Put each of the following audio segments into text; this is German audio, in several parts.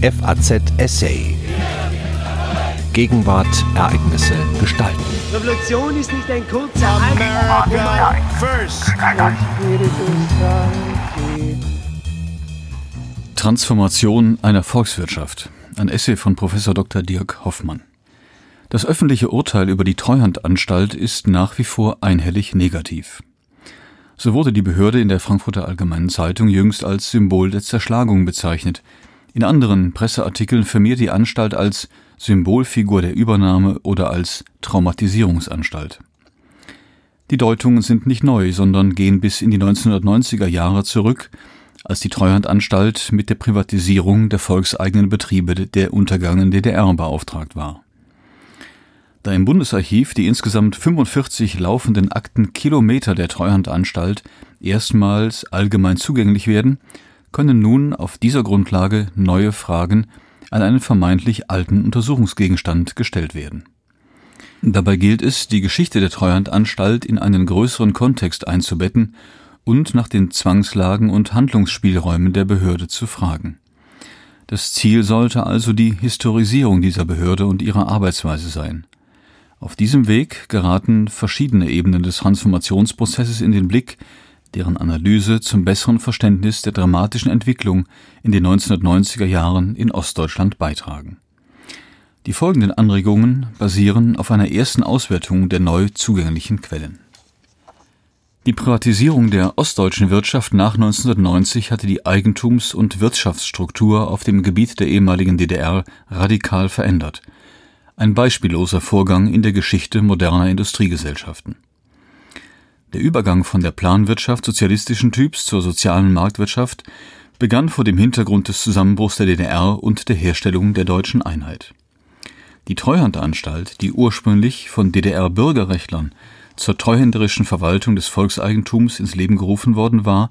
FAZ Essay. Gegenwart, Ereignisse, Gestalten. Revolution ist nicht ein kurzer America first. Transformation einer Volkswirtschaft. Ein Essay von Professor Dr. Dirk Hoffmann. Das öffentliche Urteil über die Treuhandanstalt ist nach wie vor einhellig negativ. So wurde die Behörde in der Frankfurter Allgemeinen Zeitung jüngst als Symbol der Zerschlagung bezeichnet. In anderen Presseartikeln firmiert die Anstalt als Symbolfigur der Übernahme oder als Traumatisierungsanstalt. Die Deutungen sind nicht neu, sondern gehen bis in die 1990er Jahre zurück, als die Treuhandanstalt mit der Privatisierung der volkseigenen Betriebe der untergangenen DDR beauftragt war. Da im Bundesarchiv die insgesamt 45 laufenden Akten Kilometer der Treuhandanstalt erstmals allgemein zugänglich werden, können nun auf dieser Grundlage neue Fragen an einen vermeintlich alten Untersuchungsgegenstand gestellt werden. Dabei gilt es, die Geschichte der Treuhandanstalt in einen größeren Kontext einzubetten und nach den Zwangslagen und Handlungsspielräumen der Behörde zu fragen. Das Ziel sollte also die Historisierung dieser Behörde und ihrer Arbeitsweise sein. Auf diesem Weg geraten verschiedene Ebenen des Transformationsprozesses in den Blick, deren Analyse zum besseren Verständnis der dramatischen Entwicklung in den 1990er Jahren in Ostdeutschland beitragen. Die folgenden Anregungen basieren auf einer ersten Auswertung der neu zugänglichen Quellen. Die Privatisierung der ostdeutschen Wirtschaft nach 1990 hatte die Eigentums- und Wirtschaftsstruktur auf dem Gebiet der ehemaligen DDR radikal verändert – ein beispielloser Vorgang in der Geschichte moderner Industriegesellschaften. Der Übergang von der Planwirtschaft sozialistischen Typs zur sozialen Marktwirtschaft begann vor dem Hintergrund des Zusammenbruchs der DDR und der Herstellung der deutschen Einheit. Die Treuhandanstalt, die ursprünglich von DDR-Bürgerrechtlern zur treuhänderischen Verwaltung des Volkseigentums ins Leben gerufen worden war,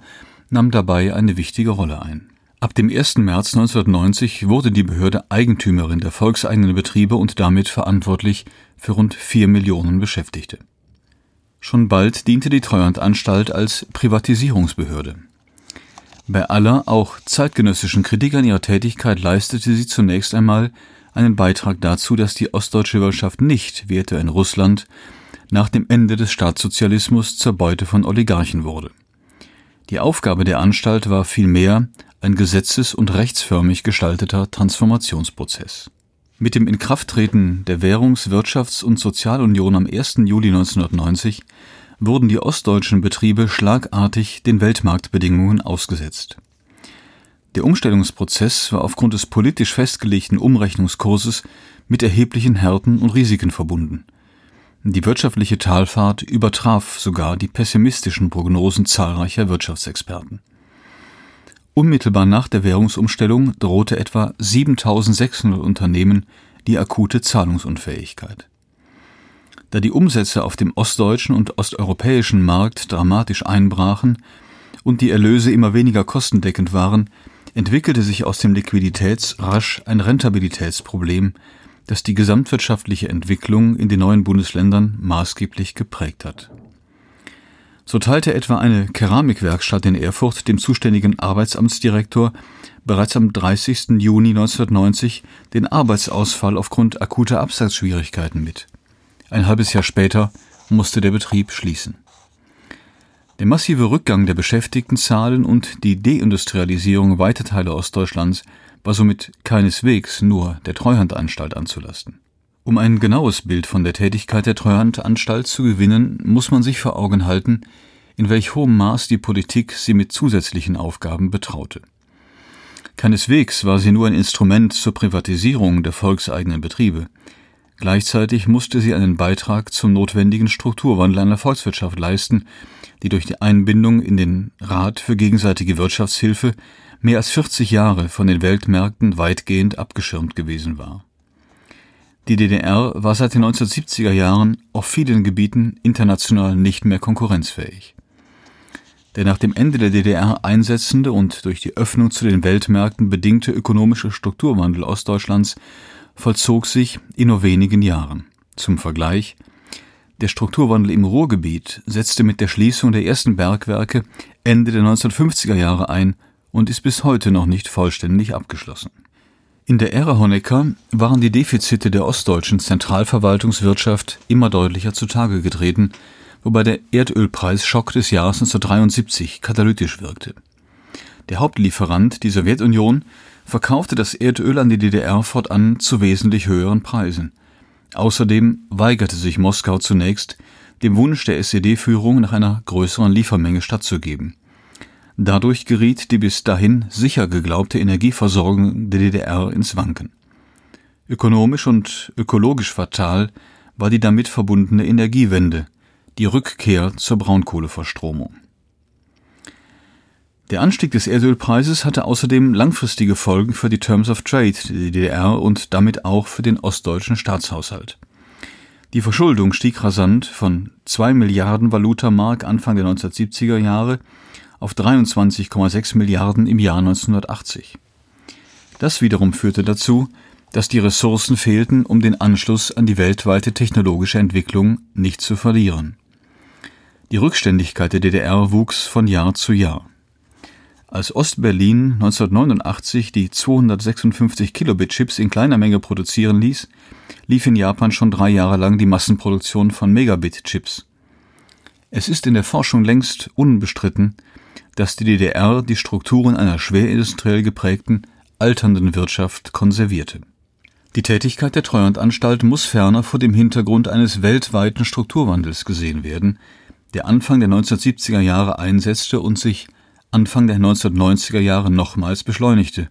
nahm dabei eine wichtige Rolle ein Ab dem 1. März 1990 wurde die Behörde Eigentümerin der volkseigenen Betriebe und damit verantwortlich für rund vier Millionen Beschäftigte. Schon bald diente die Treuhandanstalt als Privatisierungsbehörde. Bei aller auch zeitgenössischen Kritik an ihrer Tätigkeit leistete sie zunächst einmal einen Beitrag dazu, dass die ostdeutsche Wirtschaft nicht, wie etwa in Russland, nach dem Ende des Staatssozialismus zur Beute von Oligarchen wurde. Die Aufgabe der Anstalt war vielmehr, ein gesetzes- und rechtsförmig gestalteter Transformationsprozess. Mit dem Inkrafttreten der Währungs-, Wirtschafts- und Sozialunion am 1. Juli 1990 wurden die ostdeutschen Betriebe schlagartig den Weltmarktbedingungen ausgesetzt. Der Umstellungsprozess war aufgrund des politisch festgelegten Umrechnungskurses mit erheblichen Härten und Risiken verbunden. Die wirtschaftliche Talfahrt übertraf sogar die pessimistischen Prognosen zahlreicher Wirtschaftsexperten. Unmittelbar nach der Währungsumstellung drohte etwa 7600 Unternehmen die akute Zahlungsunfähigkeit. Da die Umsätze auf dem ostdeutschen und osteuropäischen Markt dramatisch einbrachen und die Erlöse immer weniger kostendeckend waren, entwickelte sich aus dem Liquiditäts rasch ein Rentabilitätsproblem, das die gesamtwirtschaftliche Entwicklung in den neuen Bundesländern maßgeblich geprägt hat so teilte etwa eine Keramikwerkstatt in Erfurt dem zuständigen Arbeitsamtsdirektor bereits am 30. Juni 1990 den Arbeitsausfall aufgrund akuter Absatzschwierigkeiten mit. Ein halbes Jahr später musste der Betrieb schließen. Der massive Rückgang der Beschäftigtenzahlen und die Deindustrialisierung weiter Teile Ostdeutschlands war somit keineswegs nur der Treuhandanstalt anzulasten. Um ein genaues Bild von der Tätigkeit der Treuhandanstalt zu gewinnen, muss man sich vor Augen halten, in welch hohem Maß die Politik sie mit zusätzlichen Aufgaben betraute. Keineswegs war sie nur ein Instrument zur Privatisierung der volkseigenen Betriebe. Gleichzeitig musste sie einen Beitrag zum notwendigen Strukturwandel einer Volkswirtschaft leisten, die durch die Einbindung in den Rat für gegenseitige Wirtschaftshilfe mehr als 40 Jahre von den Weltmärkten weitgehend abgeschirmt gewesen war. Die DDR war seit den 1970er Jahren auf vielen Gebieten international nicht mehr konkurrenzfähig. Der nach dem Ende der DDR einsetzende und durch die Öffnung zu den Weltmärkten bedingte ökonomische Strukturwandel Ostdeutschlands vollzog sich in nur wenigen Jahren. Zum Vergleich der Strukturwandel im Ruhrgebiet setzte mit der Schließung der ersten Bergwerke Ende der 1950er Jahre ein und ist bis heute noch nicht vollständig abgeschlossen In der Ära Honecker waren die Defizite der ostdeutschen Zentralverwaltungswirtschaft immer deutlicher zutage getreten, wobei der Erdölpreisschock des Jahres 1973 katalytisch wirkte. Der Hauptlieferant, die Sowjetunion, verkaufte das Erdöl an die DDR fortan zu wesentlich höheren Preisen. Außerdem weigerte sich Moskau zunächst, dem Wunsch der SED-Führung nach einer größeren Liefermenge stattzugeben. Dadurch geriet die bis dahin sicher geglaubte Energieversorgung der DDR ins Wanken. Ökonomisch und ökologisch fatal war die damit verbundene Energiewende, die Rückkehr zur Braunkohleverstromung. Der Anstieg des Erdölpreises hatte außerdem langfristige Folgen für die Terms of Trade der DDR und damit auch für den ostdeutschen Staatshaushalt. Die Verschuldung stieg rasant von 2 Milliarden Valutamark Anfang der 1970er Jahre auf 23,6 Milliarden im Jahr 1980. Das wiederum führte dazu, dass die Ressourcen fehlten, um den Anschluss an die weltweite technologische Entwicklung nicht zu verlieren. Die Rückständigkeit der DDR wuchs von Jahr zu Jahr. Als Ostberlin 1989 die 256 Kilobit Chips in kleiner Menge produzieren ließ, lief in Japan schon drei Jahre lang die Massenproduktion von Megabit Chips. Es ist in der Forschung längst unbestritten, dass die DDR die Strukturen einer schwerindustriell geprägten, alternden Wirtschaft konservierte. Die Tätigkeit der Treuhandanstalt muss ferner vor dem Hintergrund eines weltweiten Strukturwandels gesehen werden, der Anfang der 1970er Jahre einsetzte und sich Anfang der 1990er Jahre nochmals beschleunigte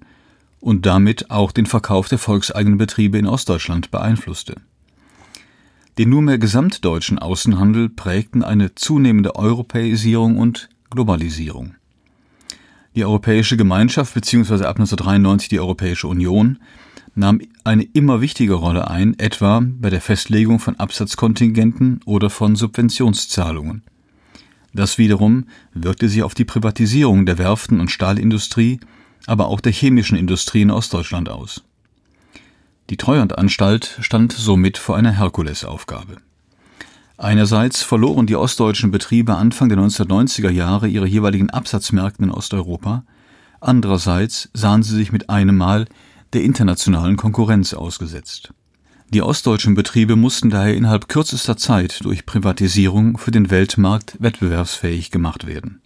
und damit auch den Verkauf der volkseigenen Betriebe in Ostdeutschland beeinflusste. Den nunmehr gesamtdeutschen Außenhandel prägten eine zunehmende Europäisierung und Globalisierung. Die Europäische Gemeinschaft bzw. ab 1993 die Europäische Union nahm eine immer wichtige Rolle ein, etwa bei der Festlegung von Absatzkontingenten oder von Subventionszahlungen. Das wiederum wirkte sich auf die Privatisierung der Werften und Stahlindustrie, aber auch der chemischen Industrie in Ostdeutschland aus. Die Treuhandanstalt stand somit vor einer Herkulesaufgabe. Einerseits verloren die ostdeutschen Betriebe Anfang der 1990er Jahre ihre jeweiligen Absatzmärkte in Osteuropa, andererseits sahen sie sich mit einem Mal der internationalen Konkurrenz ausgesetzt. Die ostdeutschen Betriebe mussten daher innerhalb kürzester Zeit durch Privatisierung für den Weltmarkt wettbewerbsfähig gemacht werden.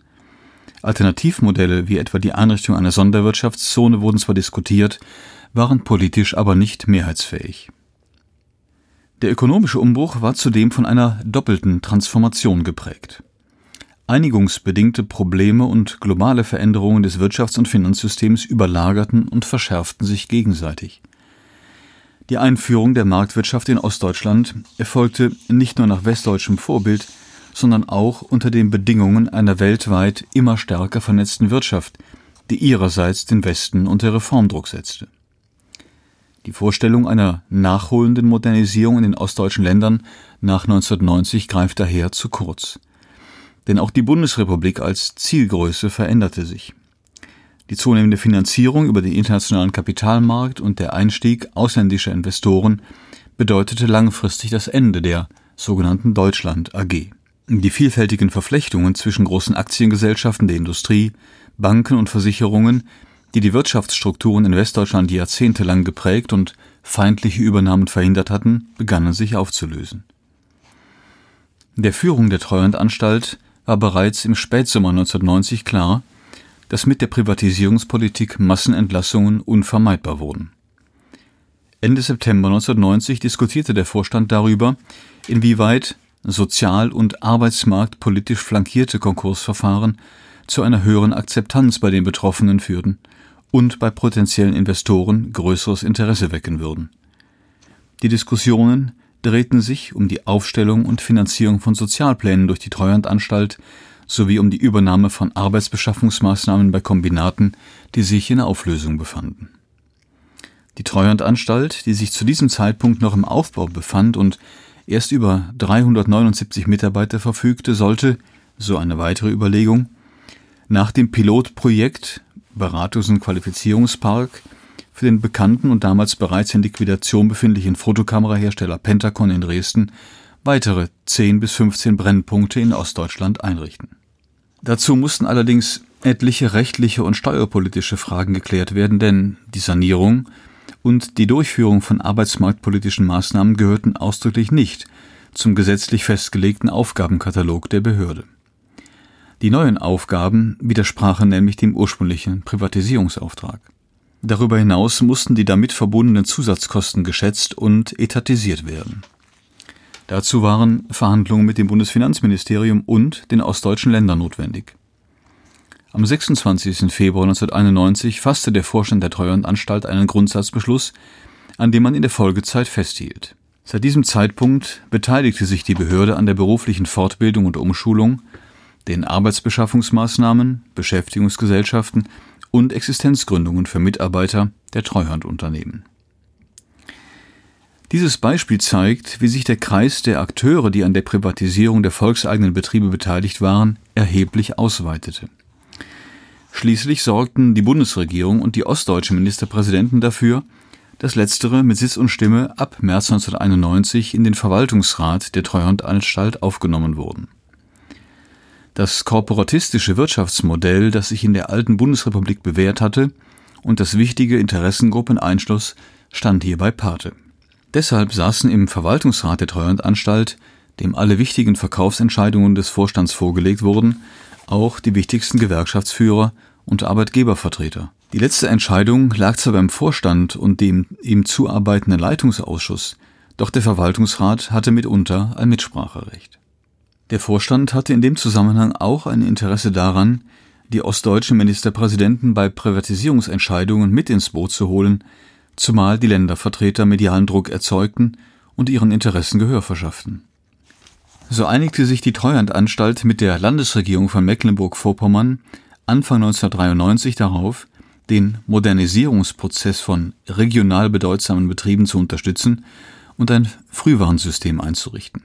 Alternativmodelle wie etwa die Einrichtung einer Sonderwirtschaftszone wurden zwar diskutiert, waren politisch aber nicht mehrheitsfähig. Der ökonomische Umbruch war zudem von einer doppelten Transformation geprägt. Einigungsbedingte Probleme und globale Veränderungen des Wirtschafts- und Finanzsystems überlagerten und verschärften sich gegenseitig. Die Einführung der Marktwirtschaft in Ostdeutschland erfolgte nicht nur nach westdeutschem Vorbild, sondern auch unter den Bedingungen einer weltweit immer stärker vernetzten Wirtschaft, die ihrerseits den Westen unter Reformdruck setzte. Die Vorstellung einer nachholenden Modernisierung in den ostdeutschen Ländern nach 1990 greift daher zu kurz. Denn auch die Bundesrepublik als Zielgröße veränderte sich. Die zunehmende Finanzierung über den internationalen Kapitalmarkt und der Einstieg ausländischer Investoren bedeutete langfristig das Ende der sogenannten Deutschland AG. Die vielfältigen Verflechtungen zwischen großen Aktiengesellschaften der Industrie, Banken und Versicherungen die die Wirtschaftsstrukturen in Westdeutschland jahrzehntelang geprägt und feindliche Übernahmen verhindert hatten, begannen sich aufzulösen. Der Führung der Treuhandanstalt war bereits im Spätsommer 1990 klar, dass mit der Privatisierungspolitik Massenentlassungen unvermeidbar wurden. Ende September 1990 diskutierte der Vorstand darüber, inwieweit sozial- und arbeitsmarktpolitisch flankierte Konkursverfahren zu einer höheren Akzeptanz bei den Betroffenen führten und bei potenziellen Investoren größeres Interesse wecken würden. Die Diskussionen drehten sich um die Aufstellung und Finanzierung von Sozialplänen durch die Treuhandanstalt sowie um die Übernahme von Arbeitsbeschaffungsmaßnahmen bei Kombinaten, die sich in Auflösung befanden. Die Treuhandanstalt, die sich zu diesem Zeitpunkt noch im Aufbau befand und erst über 379 Mitarbeiter verfügte, sollte, so eine weitere Überlegung, nach dem Pilotprojekt Beratungs- und Qualifizierungspark für den bekannten und damals bereits in Liquidation befindlichen Fotokamerahersteller Pentacon in Dresden weitere 10 bis 15 Brennpunkte in Ostdeutschland einrichten. Dazu mussten allerdings etliche rechtliche und steuerpolitische Fragen geklärt werden, denn die Sanierung und die Durchführung von arbeitsmarktpolitischen Maßnahmen gehörten ausdrücklich nicht zum gesetzlich festgelegten Aufgabenkatalog der Behörde. Die neuen Aufgaben widersprachen nämlich dem ursprünglichen Privatisierungsauftrag. Darüber hinaus mussten die damit verbundenen Zusatzkosten geschätzt und etatisiert werden. Dazu waren Verhandlungen mit dem Bundesfinanzministerium und den ostdeutschen Ländern notwendig. Am 26. Februar 1991 fasste der Vorstand der Treuhandanstalt einen Grundsatzbeschluss, an dem man in der Folgezeit festhielt. Seit diesem Zeitpunkt beteiligte sich die Behörde an der beruflichen Fortbildung und Umschulung, den Arbeitsbeschaffungsmaßnahmen, Beschäftigungsgesellschaften und Existenzgründungen für Mitarbeiter der Treuhandunternehmen. Dieses Beispiel zeigt, wie sich der Kreis der Akteure, die an der Privatisierung der volkseigenen Betriebe beteiligt waren, erheblich ausweitete. Schließlich sorgten die Bundesregierung und die ostdeutschen Ministerpräsidenten dafür, dass letztere mit Sitz und Stimme ab März 1991 in den Verwaltungsrat der Treuhandanstalt aufgenommen wurden. Das korporatistische Wirtschaftsmodell, das sich in der alten Bundesrepublik bewährt hatte und das wichtige Interessenngruppen einschloss, stand hierbei Pate. Deshalb saßen im Verwaltungsrat der Treuhandanstalt, dem alle wichtigen Verkaufsentscheidungen des Vorstands vorgelegt wurden, auch die wichtigsten Gewerkschaftsführer und Arbeitgebervertreter. Die letzte Entscheidung lag zwar beim Vorstand und dem ihm zuarbeitenden Leitungsausschuss, doch der Verwaltungsrat hatte mitunter ein Mitspracherecht. Der Vorstand hatte in dem Zusammenhang auch ein Interesse daran, die ostdeutschen Ministerpräsidenten bei Privatisierungsentscheidungen mit ins Boot zu holen, zumal die Ländervertreter medialen Druck erzeugten und ihren Interessen Gehör verschafften. So einigte sich die Treuhandanstalt mit der Landesregierung von Mecklenburg-Vorpommern Anfang 1993 darauf, den Modernisierungsprozess von regional bedeutsamen Betrieben zu unterstützen und ein Frühwarnsystem einzurichten.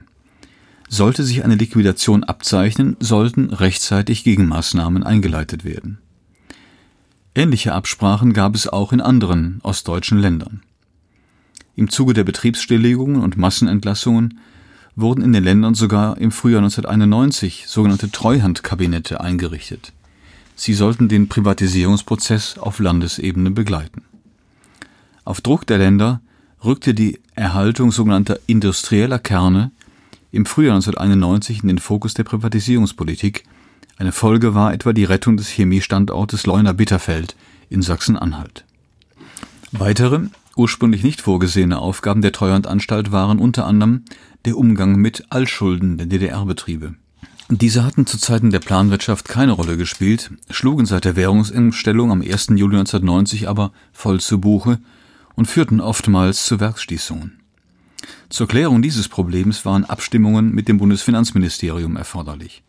Sollte sich eine Liquidation abzeichnen, sollten rechtzeitig Gegenmaßnahmen eingeleitet werden. Ähnliche Absprachen gab es auch in anderen ostdeutschen Ländern. Im Zuge der Betriebsstilllegungen und Massenentlassungen wurden in den Ländern sogar im Frühjahr 1991 sogenannte Treuhandkabinette eingerichtet. Sie sollten den Privatisierungsprozess auf Landesebene begleiten. Auf Druck der Länder rückte die Erhaltung sogenannter industrieller Kerne im Frühjahr 1991 in den Fokus der Privatisierungspolitik. Eine Folge war etwa die Rettung des Chemiestandortes Leuna-Bitterfeld in Sachsen-Anhalt. Weitere, ursprünglich nicht vorgesehene Aufgaben der Treuhandanstalt waren unter anderem der Umgang mit Altschulden der DDR-Betriebe. Diese hatten zu Zeiten der Planwirtschaft keine Rolle gespielt, schlugen seit der Währungsumstellung am 1. Juli 1990 aber voll zu Buche und führten oftmals zu Werksschließungen. Zur Klärung dieses Problems waren Abstimmungen mit dem Bundesfinanzministerium erforderlich.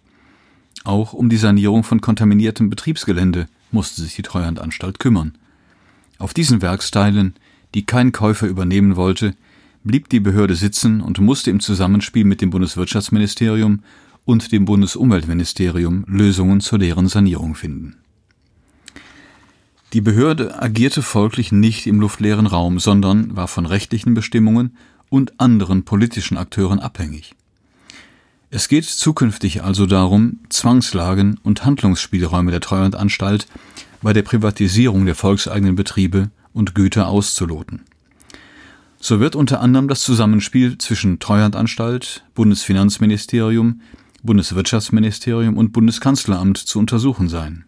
Auch um die Sanierung von kontaminiertem Betriebsgelände musste sich die Treuhandanstalt kümmern. Auf diesen Werksteilen, die kein Käufer übernehmen wollte, blieb die Behörde sitzen und musste im Zusammenspiel mit dem Bundeswirtschaftsministerium und dem Bundesumweltministerium Lösungen zur deren Sanierung finden. Die Behörde agierte folglich nicht im luftleeren Raum, sondern war von rechtlichen Bestimmungen und anderen politischen Akteuren abhängig. Es geht zukünftig also darum, Zwangslagen und Handlungsspielräume der Treuhandanstalt bei der Privatisierung der volkseigenen Betriebe und Güter auszuloten. So wird unter anderem das Zusammenspiel zwischen Treuhandanstalt, Bundesfinanzministerium, Bundeswirtschaftsministerium und Bundeskanzleramt zu untersuchen sein.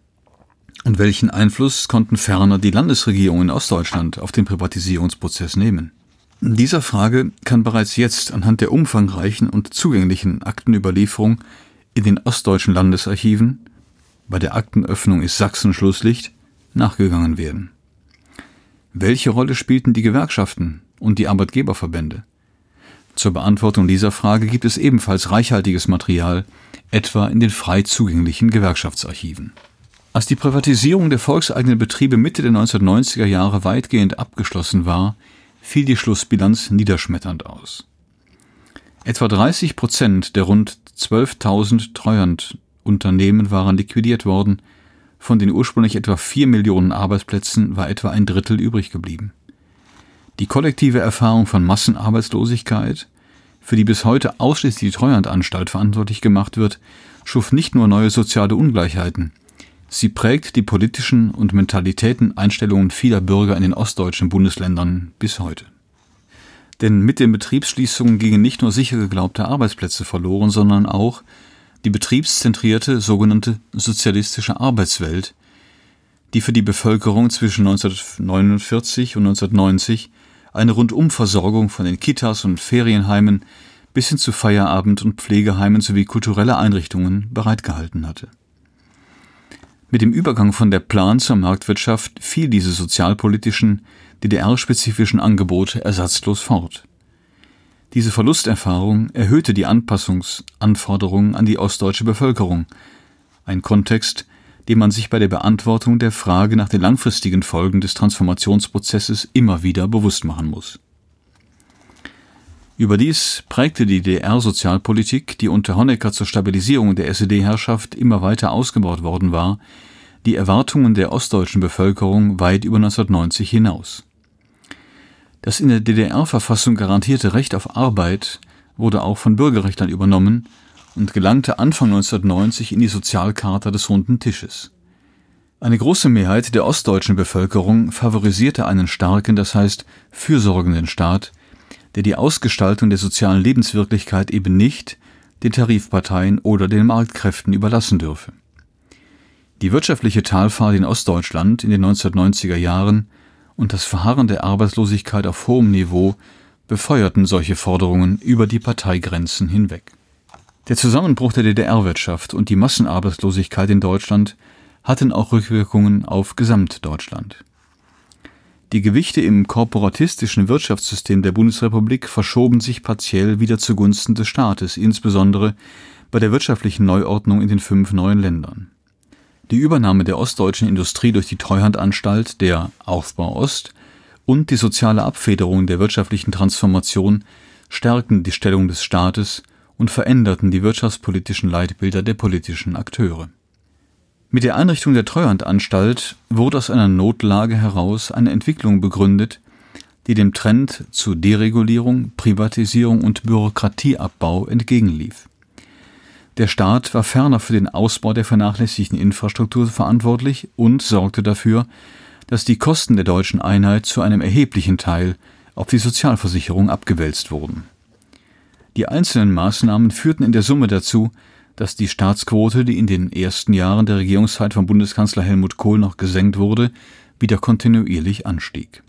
Und welchen Einfluss konnten ferner die Landesregierungen in Ostdeutschland auf den Privatisierungsprozess nehmen? Dieser Frage kann bereits jetzt anhand der umfangreichen und zugänglichen Aktenüberlieferung in den ostdeutschen Landesarchiven, bei der Aktenöffnung ist Sachsen Schlusslicht, nachgegangen werden. Welche Rolle spielten die Gewerkschaften und die Arbeitgeberverbände? Zur Beantwortung dieser Frage gibt es ebenfalls reichhaltiges Material, etwa in den frei zugänglichen Gewerkschaftsarchiven. Als die Privatisierung der volkseigenen Betriebe Mitte der 1990er Jahre weitgehend abgeschlossen war, fiel die Schlussbilanz niederschmetternd aus. Etwa 30 Prozent der rund 12.000 Treuhandunternehmen waren liquidiert worden, von den ursprünglich etwa vier Millionen Arbeitsplätzen war etwa ein Drittel übrig geblieben. Die kollektive Erfahrung von Massenarbeitslosigkeit, für die bis heute ausschließlich die Treuhandanstalt verantwortlich gemacht wird, schuf nicht nur neue soziale Ungleichheiten, Sie prägt die politischen und Mentalitäten, Einstellungen vieler Bürger in den ostdeutschen Bundesländern bis heute. Denn mit den Betriebsschließungen gingen nicht nur sicher geglaubte Arbeitsplätze verloren, sondern auch die betriebszentrierte sogenannte sozialistische Arbeitswelt, die für die Bevölkerung zwischen 1949 und 1990 eine Rundumversorgung von den Kitas und Ferienheimen bis hin zu Feierabend- und Pflegeheimen sowie kulturelle Einrichtungen bereitgehalten hatte. Mit dem Übergang von der Plan zur Marktwirtschaft fiel diese sozialpolitischen, DDR-spezifischen Angebote ersatzlos fort. Diese Verlusterfahrung erhöhte die Anpassungsanforderungen an die ostdeutsche Bevölkerung, ein Kontext, dem man sich bei der Beantwortung der Frage nach den langfristigen Folgen des Transformationsprozesses immer wieder bewusst machen muss. Überdies prägte die DDR-Sozialpolitik, die unter Honecker zur Stabilisierung der SED-Herrschaft immer weiter ausgebaut worden war, die Erwartungen der ostdeutschen Bevölkerung weit über 1990 hinaus. Das in der DDR-Verfassung garantierte Recht auf Arbeit wurde auch von Bürgerrechtlern übernommen und gelangte Anfang 1990 in die Sozialcharta des Runden Tisches. Eine große Mehrheit der ostdeutschen Bevölkerung favorisierte einen starken, das heißt fürsorgenden Staat, der die Ausgestaltung der sozialen Lebenswirklichkeit eben nicht den Tarifparteien oder den Marktkräften überlassen dürfe. Die wirtschaftliche Talfahrt in Ostdeutschland in den 1990er Jahren und das Verharren der Arbeitslosigkeit auf hohem Niveau befeuerten solche Forderungen über die Parteigrenzen hinweg. Der Zusammenbruch der DDR-Wirtschaft und die Massenarbeitslosigkeit in Deutschland hatten auch Rückwirkungen auf Gesamtdeutschland. Die Gewichte im korporatistischen Wirtschaftssystem der Bundesrepublik verschoben sich partiell wieder zugunsten des Staates, insbesondere bei der wirtschaftlichen Neuordnung in den fünf neuen Ländern. Die Übernahme der ostdeutschen Industrie durch die Treuhandanstalt, der Aufbau Ost und die soziale Abfederung der wirtschaftlichen Transformation stärkten die Stellung des Staates und veränderten die wirtschaftspolitischen Leitbilder der politischen Akteure. Mit der Einrichtung der Treuhandanstalt wurde aus einer Notlage heraus eine Entwicklung begründet, die dem Trend zu Deregulierung, Privatisierung und Bürokratieabbau entgegenlief. Der Staat war ferner für den Ausbau der vernachlässigten Infrastruktur verantwortlich und sorgte dafür, dass die Kosten der deutschen Einheit zu einem erheblichen Teil auf die Sozialversicherung abgewälzt wurden die einzelnen Maßnahmen führten in der Summe dazu, dass die Staatsquote, die in den ersten Jahren der Regierungszeit von Bundeskanzler Helmut Kohl noch gesenkt wurde, wieder kontinuierlich anstieg.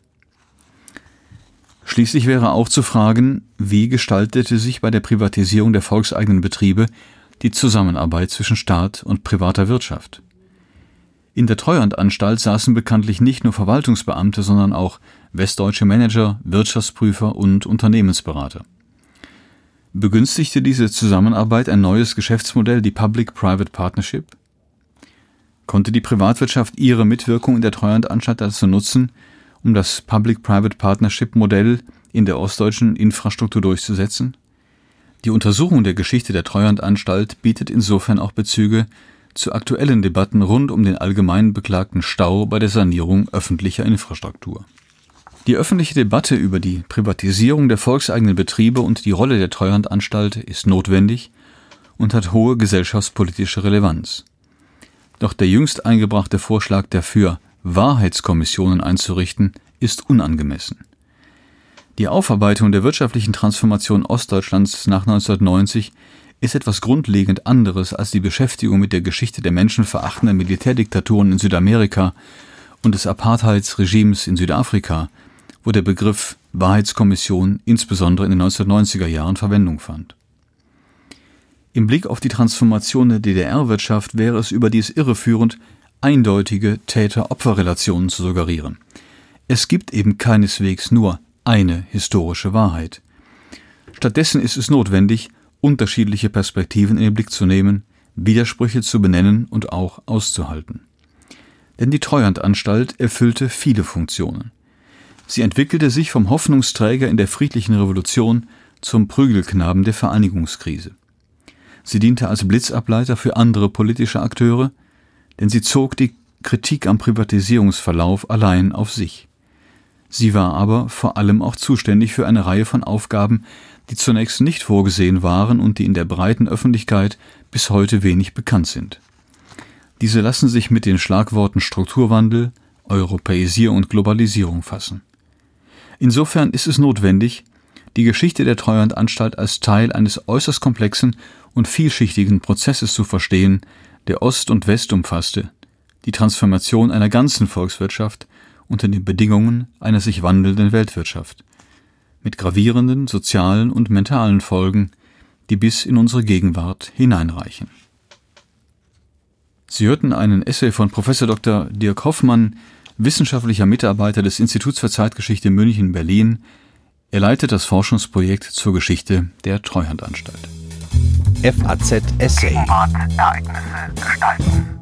Schließlich wäre auch zu fragen, wie gestaltete sich bei der Privatisierung der volkseigenen Betriebe die Zusammenarbeit zwischen Staat und privater Wirtschaft. In der Treuhandanstalt saßen bekanntlich nicht nur Verwaltungsbeamte, sondern auch westdeutsche Manager, Wirtschaftsprüfer und Unternehmensberater. Begünstigte diese Zusammenarbeit ein neues Geschäftsmodell, die Public-Private Partnership? Konnte die Privatwirtschaft ihre Mitwirkung in der Treuhandanstalt dazu nutzen, um das Public-Private Partnership-Modell in der ostdeutschen Infrastruktur durchzusetzen? Die Untersuchung der Geschichte der Treuhandanstalt bietet insofern auch Bezüge zu aktuellen Debatten rund um den allgemein beklagten Stau bei der Sanierung öffentlicher Infrastruktur. Die öffentliche Debatte über die Privatisierung der volkseigenen Betriebe und die Rolle der Treuhandanstalt ist notwendig und hat hohe gesellschaftspolitische Relevanz. Doch der jüngst eingebrachte Vorschlag dafür, Wahrheitskommissionen einzurichten, ist unangemessen. Die Aufarbeitung der wirtschaftlichen Transformation Ostdeutschlands nach 1990 ist etwas grundlegend anderes als die Beschäftigung mit der Geschichte der menschenverachtenden Militärdiktaturen in Südamerika und des Apartheidsregimes in Südafrika, wo der Begriff Wahrheitskommission insbesondere in den 1990er Jahren Verwendung fand. Im Blick auf die Transformation der DDR-Wirtschaft wäre es überdies irreführend, eindeutige Täter-Opfer-Relationen zu suggerieren. Es gibt eben keineswegs nur eine historische Wahrheit. Stattdessen ist es notwendig, unterschiedliche Perspektiven in den Blick zu nehmen, Widersprüche zu benennen und auch auszuhalten. Denn die Treuhandanstalt erfüllte viele Funktionen. Sie entwickelte sich vom Hoffnungsträger in der friedlichen Revolution zum Prügelknaben der Vereinigungskrise. Sie diente als Blitzableiter für andere politische Akteure, denn sie zog die Kritik am Privatisierungsverlauf allein auf sich. Sie war aber vor allem auch zuständig für eine Reihe von Aufgaben, die zunächst nicht vorgesehen waren und die in der breiten Öffentlichkeit bis heute wenig bekannt sind. Diese lassen sich mit den Schlagworten Strukturwandel, Europäisierung und Globalisierung fassen. Insofern ist es notwendig, die Geschichte der Treuhandanstalt als Teil eines äußerst komplexen und vielschichtigen Prozesses zu verstehen, der Ost und West umfasste, die Transformation einer ganzen Volkswirtschaft unter den Bedingungen einer sich wandelnden Weltwirtschaft, mit gravierenden sozialen und mentalen Folgen, die bis in unsere Gegenwart hineinreichen. Sie hörten einen Essay von Prof. Dr. Dirk Hoffmann, wissenschaftlicher Mitarbeiter des Instituts für Zeitgeschichte München Berlin. Er leitet das Forschungsprojekt zur Geschichte der Treuhandanstalt. FAZ Essay. Ereignisse gestalten.